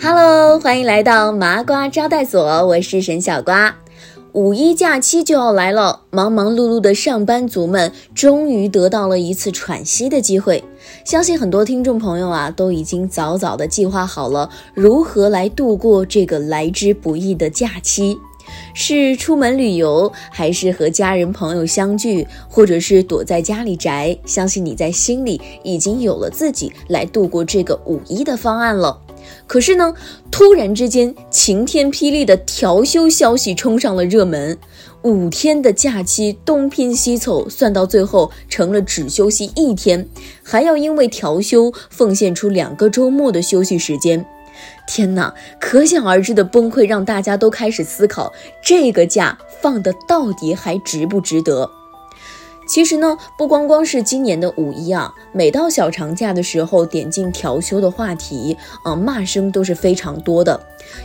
Hello，欢迎来到麻瓜招待所，我是沈小瓜。五一假期就要来了，忙忙碌碌的上班族们终于得到了一次喘息的机会。相信很多听众朋友啊，都已经早早的计划好了如何来度过这个来之不易的假期。是出门旅游，还是和家人朋友相聚，或者是躲在家里宅？相信你在心里已经有了自己来度过这个五一的方案了。可是呢，突然之间晴天霹雳的调休消息冲上了热门，五天的假期东拼西凑，算到最后成了只休息一天，还要因为调休奉献出两个周末的休息时间。天哪，可想而知的崩溃让大家都开始思考，这个假放的到底还值不值得？其实呢，不光光是今年的五一啊，每到小长假的时候，点进调休的话题，啊，骂声都是非常多的。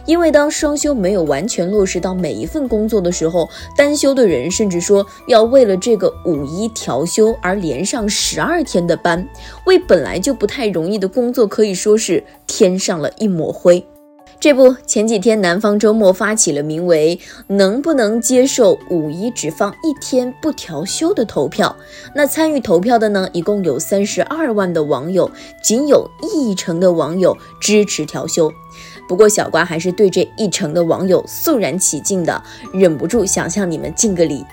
因为当双休没有完全落实到每一份工作的时候，单休的人甚至说要为了这个五一调休而连上十二天的班，为本来就不太容易的工作可以说是添上了一抹灰。这不，前几天南方周末发起了名为“能不能接受五一只放一天不调休”的投票。那参与投票的呢，一共有三十二万的网友，仅有一成的网友支持调休。不过小瓜还是对这一成的网友肃然起敬的，忍不住想向你们敬个礼。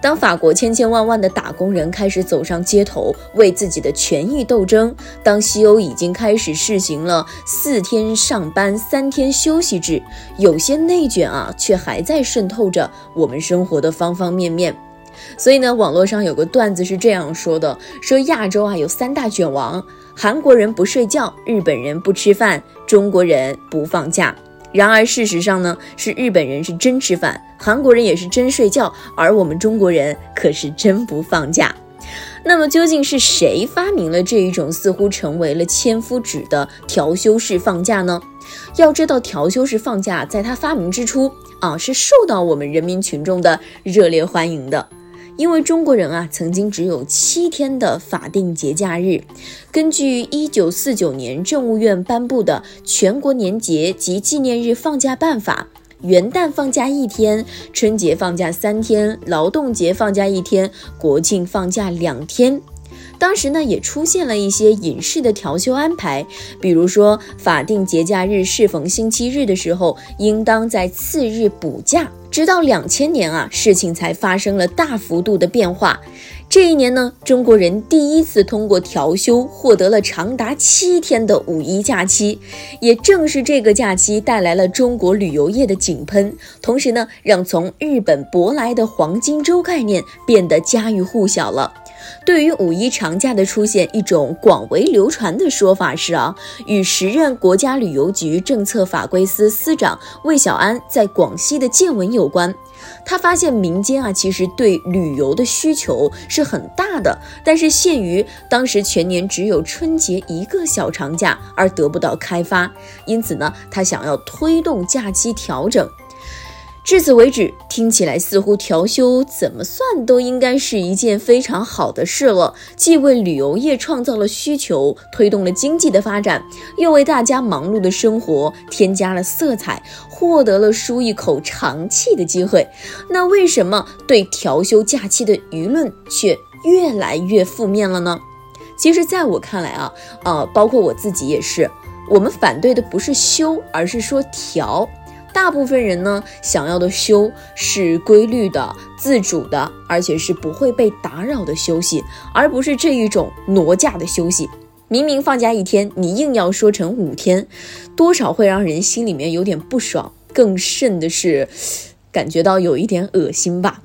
当法国千千万万的打工人开始走上街头为自己的权益斗争，当西欧已经开始试行了四天上班三天休息制，有些内卷啊，却还在渗透着我们生活的方方面面。所以呢，网络上有个段子是这样说的：说亚洲啊有三大卷王，韩国人不睡觉，日本人不吃饭，中国人不放假。然而，事实上呢，是日本人是真吃饭，韩国人也是真睡觉，而我们中国人可是真不放假。那么，究竟是谁发明了这一种似乎成为了千夫指的调休式放假呢？要知道，调休式放假在它发明之初啊，是受到我们人民群众的热烈欢迎的。因为中国人啊，曾经只有七天的法定节假日。根据一九四九年政务院颁布的《全国年节及纪念日放假办法》，元旦放假一天，春节放假三天，劳动节放假一天，国庆放假两天。当时呢，也出现了一些隐式的调休安排，比如说法定节假日适逢星期日的时候，应当在次日补假。直到两千年啊，事情才发生了大幅度的变化。这一年呢，中国人第一次通过调休获得了长达七天的五一假期。也正是这个假期带来了中国旅游业的井喷，同时呢，让从日本舶来的黄金周概念变得家喻户晓了。对于五一长假的出现，一种广为流传的说法是啊，与时任国家旅游局政策法规司司长魏小安在广西的见闻有关。他发现民间啊，其实对旅游的需求是很大的，但是限于当时全年只有春节一个小长假而得不到开发，因此呢，他想要推动假期调整。至此为止，听起来似乎调休怎么算都应该是一件非常好的事了，既为旅游业创造了需求，推动了经济的发展，又为大家忙碌的生活添加了色彩，获得了舒一口长气的机会。那为什么对调休假期的舆论却越来越负面了呢？其实，在我看来啊，呃，包括我自己也是，我们反对的不是休，而是说调。大部分人呢，想要的休是规律的、自主的，而且是不会被打扰的休息，而不是这一种挪假的休息。明明放假一天，你硬要说成五天，多少会让人心里面有点不爽，更甚的是，感觉到有一点恶心吧。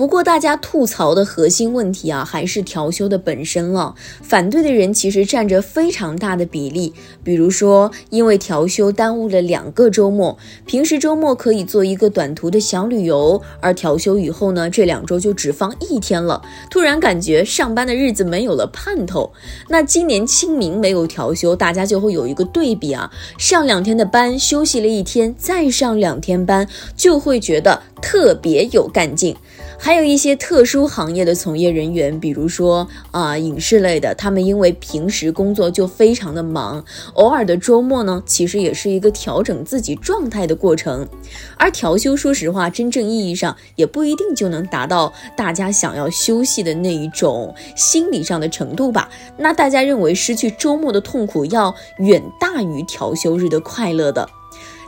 不过，大家吐槽的核心问题啊，还是调休的本身了。反对的人其实占着非常大的比例。比如说，因为调休耽误了两个周末，平时周末可以做一个短途的小旅游，而调休以后呢，这两周就只放一天了。突然感觉上班的日子没有了盼头。那今年清明没有调休，大家就会有一个对比啊，上两天的班，休息了一天，再上两天班，就会觉得特别有干劲。还有一些特殊行业的从业人员，比如说啊影视类的，他们因为平时工作就非常的忙，偶尔的周末呢，其实也是一个调整自己状态的过程。而调休，说实话，真正意义上也不一定就能达到大家想要休息的那一种心理上的程度吧。那大家认为失去周末的痛苦要远大于调休日的快乐的。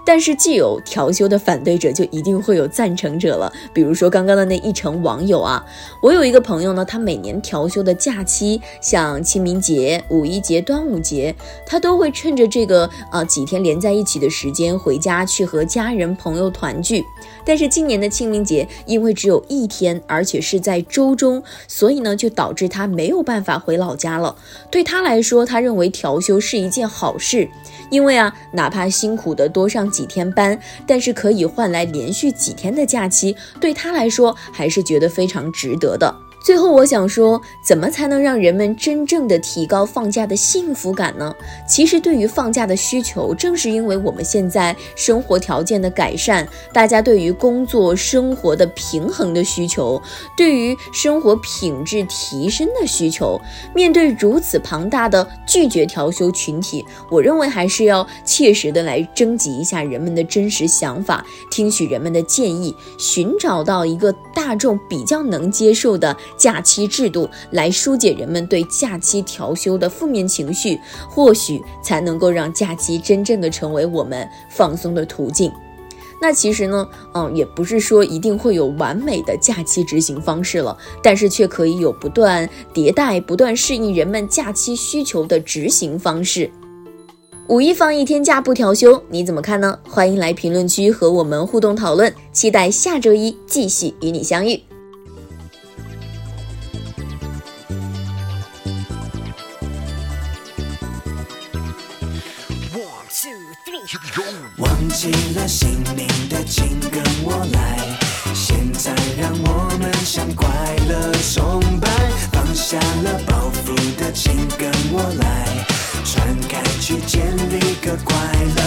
但是，既有调休的反对者，就一定会有赞成者了。比如说刚刚的那一成网友啊，我有一个朋友呢，他每年调休的假期，像清明节、五一节、端午节，他都会趁着这个呃几天连在一起的时间回家去和家人朋友团聚。但是今年的清明节因为只有一天，而且是在周中，所以呢就导致他没有办法回老家了。对他来说，他认为调休是一件好事，因为啊，哪怕辛苦的多上几天班，但是可以换来连续几天的假期，对他来说还是觉得非常值得的。最后，我想说，怎么才能让人们真正的提高放假的幸福感呢？其实，对于放假的需求，正是因为我们现在生活条件的改善，大家对于工作生活的平衡的需求，对于生活品质提升的需求，面对如此庞大的拒绝调休群体，我认为还是要切实的来征集一下人们的真实想法，听取人们的建议，寻找到一个大众比较能接受的。假期制度来疏解人们对假期调休的负面情绪，或许才能够让假期真正的成为我们放松的途径。那其实呢，嗯，也不是说一定会有完美的假期执行方式了，但是却可以有不断迭代、不断适应人们假期需求的执行方式。五一放一天假不调休，你怎么看呢？欢迎来评论区和我们互动讨论，期待下周一继续与你相遇。起了心灵的，请跟我来。现在让我们向快乐崇拜。放下了包袱的，请跟我来。传开去，建立个快乐。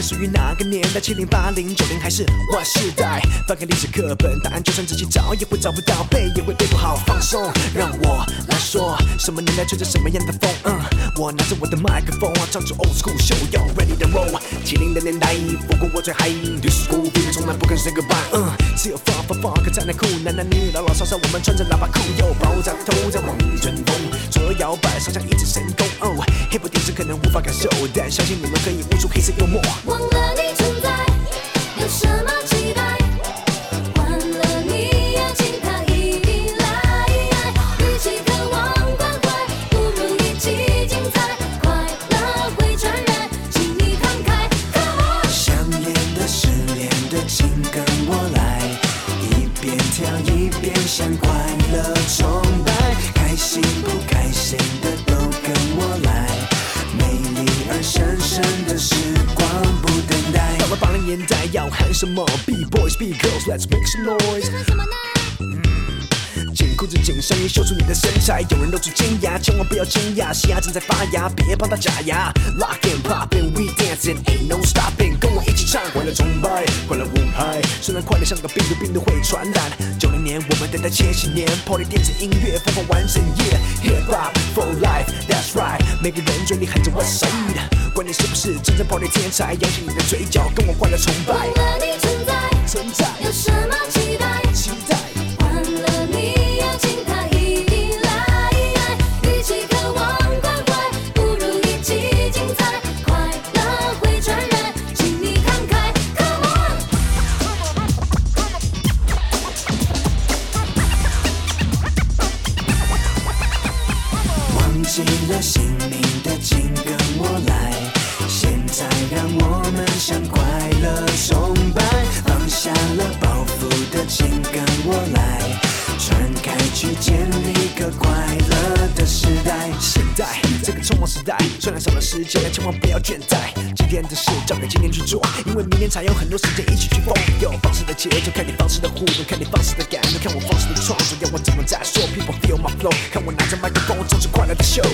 属于哪个年代？七零、八零、九零还是 Y 世代？翻开历史课本，答案就算自己找也会找不到，背也会背不好。放松，让我来说，什么年代吹着什么样的风？嗯，我拿着我的麦克风，唱出 old school show，yo ready to roll。七零的年代，不过我最嗨，历史古兵从来不肯 say goodbye。嗯，只有 funk funk funk 才能酷，男男女女老老少少，我们穿着喇叭裤，yo 爆炸头在望春风，左右摇摆，上下一指神功。哦，hip hop 电视可能无法感受，但相信你们可以悟出黑色幽默。忘了你存在，有什么什么？B boys, B girls, let's make some noise。紧裤子紧上衣，秀出你的身材。有人露出尖牙，千万不要惊讶，新芽正在发芽，别帮它假牙。Lock and popping, we dancing, ain't no stopping。跟我一起唱，快乐崇拜，快乐舞拍。虽然快乐像个病毒，病毒会传染。九零年，我们等待千禧年，Party 电子音乐疯狂完整夜。Hip hop for life, that's right。每个人嘴里喊着 What's up。管你是不是真正 party 天才，扬起你的嘴角，跟我换了崇拜。有了你存在，存在，有什么期待？崇拜，放下了包袱的，请跟我来，传开去建立个快乐的时代。现在这个匆忙时代，虽然少了时间，但千万不要倦怠。今天的事交给今天去做，因为明天才有很多时间一起去疯。有放肆的节奏，看你放肆的互动，看你放肆的感动，看我放肆的创作，要我怎么再说？People feel my flow，看我拿着麦克风，唱出快乐的 show。